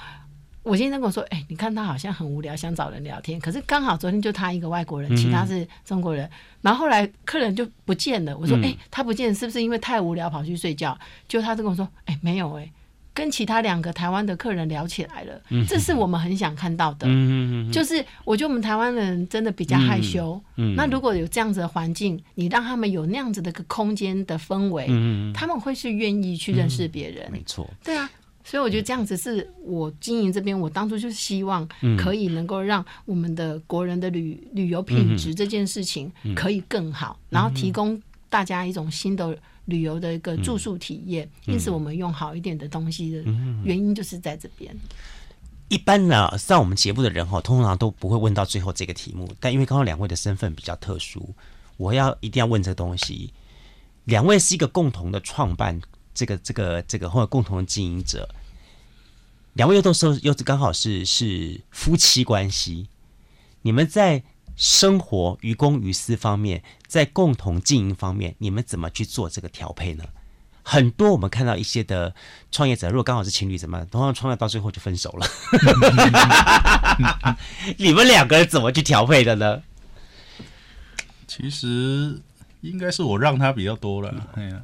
我先生跟我说：“哎、欸，你看他好像很无聊，想找人聊天。可是刚好昨天就他一个外国人，其他是中国人。嗯、然后后来客人就不见了。我说：哎、欸，他不见是不是因为太无聊跑去睡觉？就他就跟我说：哎、欸，没有哎、欸，跟其他两个台湾的客人聊起来了。嗯、这是我们很想看到的。嗯、就是我觉得我们台湾人真的比较害羞。嗯、那如果有这样子的环境，你让他们有那样子的一个空间的氛围，嗯、他们会是愿意去认识别人。嗯、没错，对啊。”所以我觉得这样子是我经营这边，我当初就是希望可以能够让我们的国人的旅旅游品质这件事情可以更好，然后提供大家一种新的旅游的一个住宿体验。因此，我们用好一点的东西的原因就是在这边。一般呢，上我们节目的人哈，通常都不会问到最后这个题目，但因为刚刚两位的身份比较特殊，我要一定要问这个东西。两位是一个共同的创办。这个这个这个或者共同经营者，两位又都是又刚好是是夫妻关系，你们在生活于公于私方面，在共同经营方面，你们怎么去做这个调配呢？很多我们看到一些的创业者，如果刚好是情侣，怎么通常创业到最后就分手了？你们两个人怎么去调配的呢？其实应该是我让他比较多了，哎呀。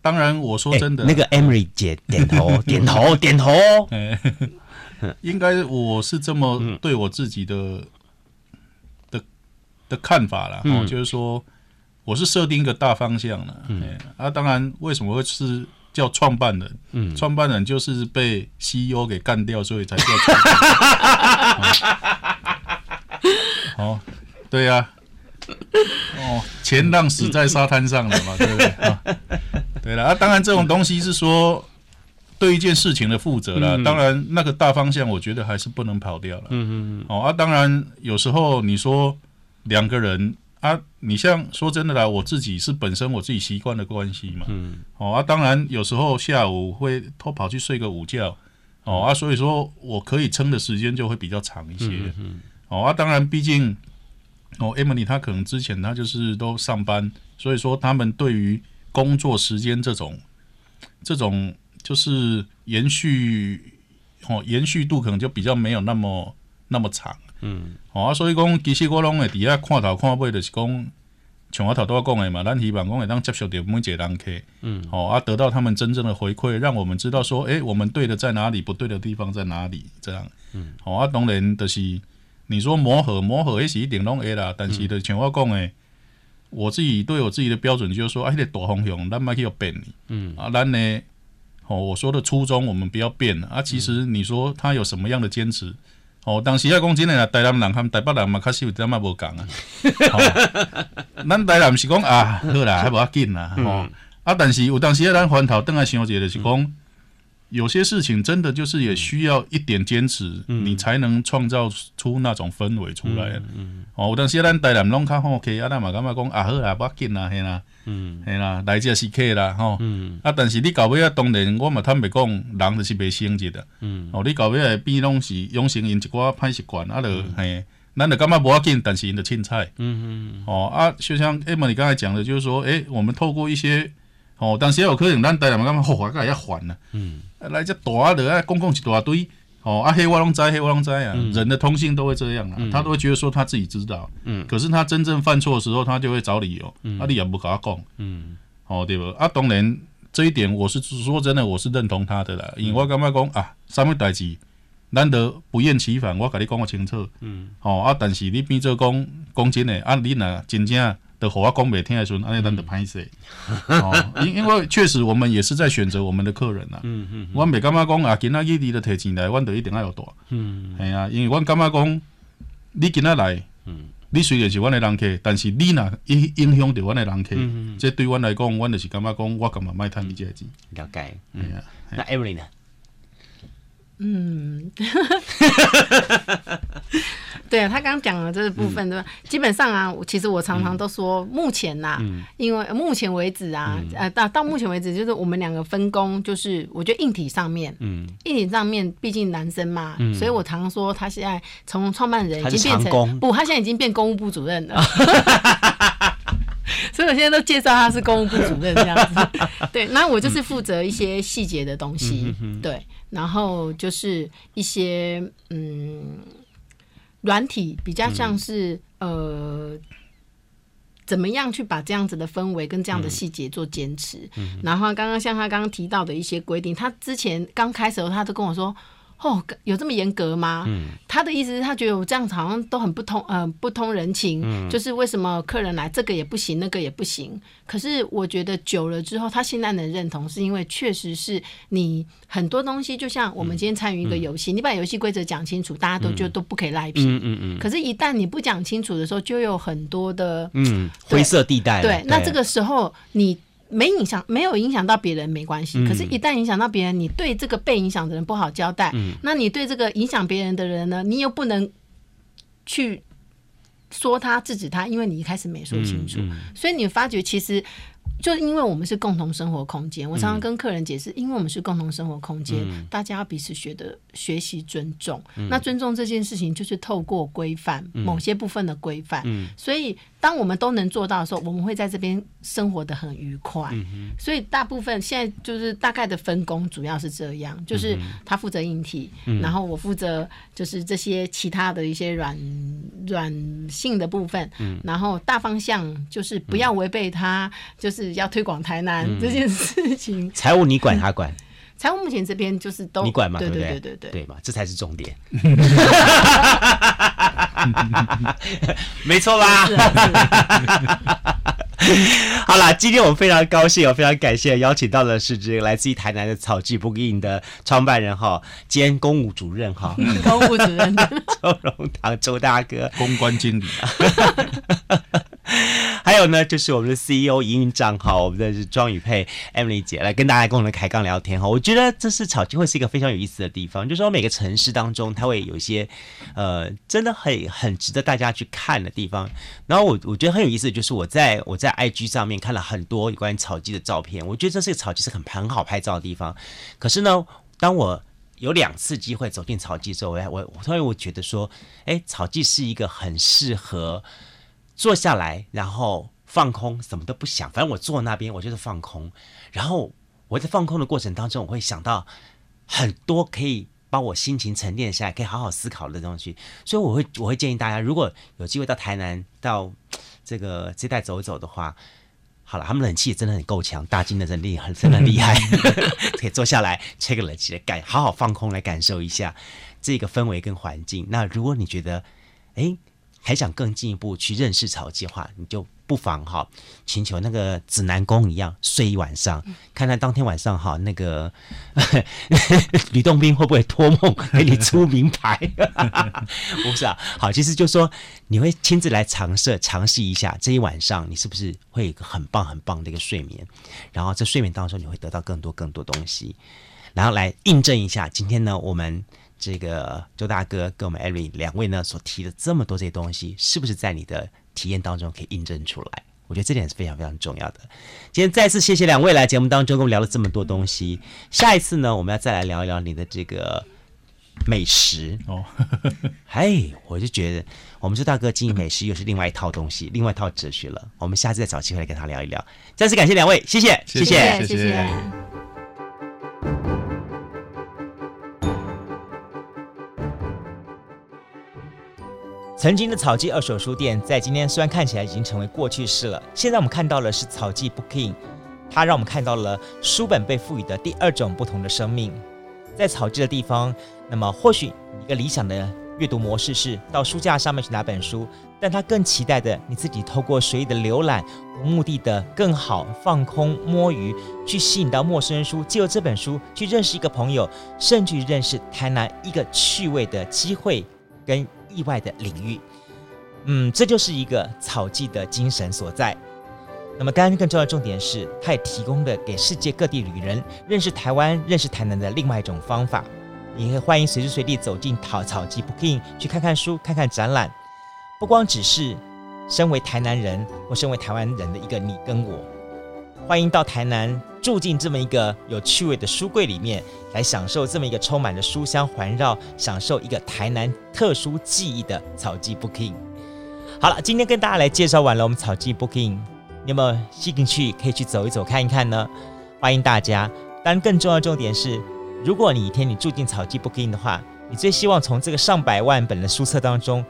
当然，我说真的，欸、那个 Emily 姐 点头，点头，点头。欸、应该我是这么对我自己的、嗯、的的看法啦，嗯、就是说，我是设定一个大方向了。嗯、欸，啊，当然，为什么会是叫创办人？嗯，创办人就是被 CEO 给干掉，所以才叫创办人。哦，对呀、啊。哦，钱浪死在沙滩上了嘛，对不对啊？对了啊，当然这种东西是说对一件事情的负责了。当然那个大方向，我觉得还是不能跑掉了。嗯嗯嗯。哦啊，当然有时候你说两个人啊，你像说真的啦，我自己是本身我自己习惯的关系嘛。嗯。哦啊，当然有时候下午会偷跑去睡个午觉。哦啊，所以说我可以撑的时间就会比较长一些。嗯。哦啊，当然毕竟。哦，Emily，她可能之前她就是都上班，所以说他们对于工作时间这种这种就是延续哦延续度可能就比较没有那么那么长，嗯，哦啊，所以讲其实我拢会底下看头看尾，就是讲像我头都要讲的嘛，咱希望讲会当接受到每一个人客，嗯，哦啊，得到他们真正的回馈，让我们知道说，诶，我们对的在哪里，不对的地方在哪里，这样，嗯，哦啊，当然就是。你说磨合磨合也是一定拢会啦，但是就像我讲的，我自己对我自己的标准就是说，啊，迄个大方向咱莫去要变，嗯啊，咱呢，哦，我说的初衷我们不要变啊。其实你说他有什么样的坚持，哦，当时要讲真的啦，台南人和台北人嘛，确实有点仔无共啊。咱台南是讲啊，好啦，还无要紧啦，哦啊，但是有当时啊，咱翻头转来想一下，就是讲。有些事情真的就是也需要一点坚持，嗯、你才能创造出那种氛围出来。嗯嗯、哦，有当时咱台南拢较好客，啊，咱嘛感觉讲啊好啊，不要紧啦，嘿啦，嗯，嘿啦，来者是客啦，吼、哦。嗯。啊，但是你到尾啊，当然我嘛坦白讲，人就是袂升级的。嗯。哦，你到尾来变拢是养成因一寡歹习惯，啊，就嘿，咱就感觉无要紧，但是因的凊彩。嗯嗯。哦啊，就像 Emma 你刚才讲的，就是说，诶、欸，我们透过一些。哦，但是也有可能咱台南嘛感觉好啊，个要还呢。嗯，来遮大的啊，公共一大堆。哦，啊黑我拢知，黑我拢知啊。人的通性都会这样啊，他都会觉得说他自己知道。嗯。可是他真正犯错的时候，他就会找理由。嗯。啊，你也不跟他讲。嗯。哦，对不？啊，当然这一点我是说真的，我是认同他的啦。因为我感觉讲啊，什么代志，难得不厌其烦，我跟你讲个清楚。嗯。哦啊，但是你变做讲讲真的，啊，你若真正。的话讲袂听的时候，安尼咱就歹势。哦，因因为确实我们也是在选择我们的客人呐。嗯嗯。我袂感觉讲啊，今仔日你的提钱来，阮就一定要有大。嗯。系啊，因为我感觉讲，你今仔来，嗯，你虽然是我的人客，但是你若影影响到阮的人客，嗯，这对阮来讲，阮就是感觉讲，我干嘛卖趁你这个钱？了解。系啊。那 Evelyn 呢？嗯。对啊，他刚刚讲的这个部分，对吧？基本上啊，其实我常常都说，目前呐，因为目前为止啊，呃，到到目前为止，就是我们两个分工，就是我觉得硬体上面，嗯，硬体上面，毕竟男生嘛，所以我常常说，他现在从创办人已经变成不，他现在已经变公务部主任了，所以我现在都介绍他是公务部主任这样子。对，那我就是负责一些细节的东西，对，然后就是一些嗯。软体比较像是、嗯、呃，怎么样去把这样子的氛围跟这样的细节做坚持？嗯、然后刚刚像他刚刚提到的一些规定，他之前刚开始的时候，他都跟我说。哦，有这么严格吗？嗯，他的意思是，他觉得我这样子好像都很不通，呃，不通人情。嗯，就是为什么客人来这个也不行，那个也不行。可是我觉得久了之后，他现在能认同，是因为确实是你很多东西，就像我们今天参与一个游戏，嗯、你把游戏规则讲清楚，大家都就都不可以赖皮。嗯嗯嗯。可是，一旦你不讲清楚的时候，就有很多的嗯灰色地带。对，那这个时候你。没影响，没有影响到别人没关系。嗯、可是，一旦影响到别人，你对这个被影响的人不好交代。嗯、那你对这个影响别人的人呢？你又不能去说他、制止他，因为你一开始没说清楚。所以你发觉，其实就因为我们是共同生活空间。我常常跟客人解释，因为我们是共同生活空间，嗯、大家要彼此学的学习尊重。嗯、那尊重这件事情，就是透过规范、嗯、某些部分的规范。嗯、所以。当我们都能做到的时候，我们会在这边生活的很愉快。嗯、所以大部分现在就是大概的分工主要是这样，就是他负责硬体，嗯、然后我负责就是这些其他的一些软软性的部分。嗯、然后大方向就是不要违背他，就是要推广台南这件事情。财务你管他管。财务目前这边就是都你管嘛，对对对对对对嘛，这才是重点。没错吧？好啦，今天我们非常高兴，我非常感谢邀请到的是这个来自于台南的草记 Booking 的创办人哈，兼公务主任哈，公务主任 周荣堂周大哥，公关经理。还有呢，就是我们的 CEO 营运长哈，我们的庄宇佩 Emily 姐来跟大家共同开杠聊天哈。我觉得这是草记会是一个非常有意思的地方，就是说每个城市当中，它会有一些呃，真的很很值得大家去看的地方。然后我我觉得很有意思，就是我在我在 IG 上面看了很多有关于草记的照片，我觉得这是个草记是很很好拍照的地方。可是呢，当我有两次机会走进草记之后，我我突然我觉得说，哎，草记是一个很适合。坐下来，然后放空，什么都不想。反正我坐那边，我就是放空。然后我在放空的过程当中，我会想到很多可以把我心情沉淀下来，可以好好思考的东西。所以我会，我会建议大家，如果有机会到台南，到这个这带走一走的话，好了，他们冷气也真的很够强，大金的真厉害，真的厉害，可以坐下来吹个冷气来感，好好放空来感受一下这个氛围跟环境。那如果你觉得，哎。还想更进一步去认识草记的话，你就不妨哈，请求那个指南宫一样睡一晚上，看看当天晚上哈那个 吕洞宾会不会托梦给你出名牌？不是啊，好，其实就说你会亲自来尝试尝试一下这一晚上，你是不是会有一个很棒很棒的一个睡眠？然后在睡眠当中，你会得到更多更多东西。然后来印证一下今天呢，我们这个周大哥跟我们艾瑞两位呢所提的这么多这些东西，是不是在你的体验当中可以印证出来？我觉得这点是非常非常重要的。今天再次谢谢两位来节目当中跟我们聊了这么多东西。下一次呢，我们要再来聊一聊你的这个。美食哦，哎，我就觉得我们周大哥经营美食又是另外一套东西，另外一套哲学了。我们下次再找机会来跟他聊一聊。再次感谢两位，谢谢，谢谢，谢谢。谢谢。曾经的草记二手书店，在今天虽然看起来已经成为过去式了，现在我们看到的是草记 Booking，它让我们看到了书本被赋予的第二种不同的生命。在草记的地方，那么或许一个理想的阅读模式是到书架上面去拿本书，但他更期待的，你自己透过随意的浏览，无目的的更好放空摸鱼，去吸引到陌生人书，借由这本书去认识一个朋友，甚至认识台南一个趣味的机会跟意外的领域。嗯，这就是一个草记的精神所在。那么，刚刚更重要的重点是，它也提供了给世界各地旅人认识台湾、认识台南的另外一种方法。也欢迎随时随地走进草草记 Booking 去看看书、看看展览。不光只是身为台南人或身为台湾人的一个你跟我，欢迎到台南住进这么一个有趣味的书柜里面，来享受这么一个充满着书香环绕、享受一个台南特殊记忆的草记 Booking。好了，今天跟大家来介绍完了我们草记 Booking。你有没有兴趣可以去走一走看一看呢？欢迎大家。当然，更重要重点是，如果你一天你住进草记 Booking 的话，你最希望从这个上百万本的书册当中。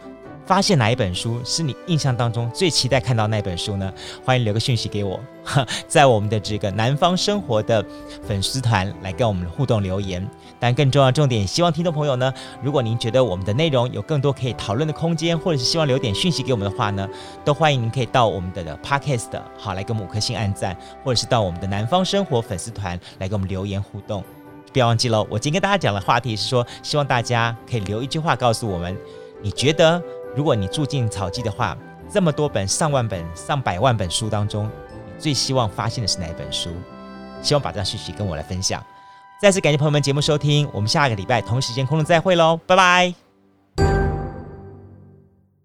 发现哪一本书是你印象当中最期待看到那本书呢？欢迎留个讯息给我，在我们的这个南方生活的粉丝团来跟我们互动留言。但更重要重点，希望听众朋友呢，如果您觉得我们的内容有更多可以讨论的空间，或者是希望留点讯息给我们的话呢，都欢迎您可以到我们的 Podcast 好来跟五颗星按赞，或者是到我们的南方生活粉丝团来跟我们留言互动。不要忘记了，我今天跟大家讲的话题是说，希望大家可以留一句话告诉我们，你觉得。如果你住进草鸡的话，这么多本、上万本、上百万本书当中，你最希望发现的是哪一本书？希望把这段讯息跟我来分享。再次感谢朋友们节目收听，我们下个礼拜同时间空中再会喽，拜拜。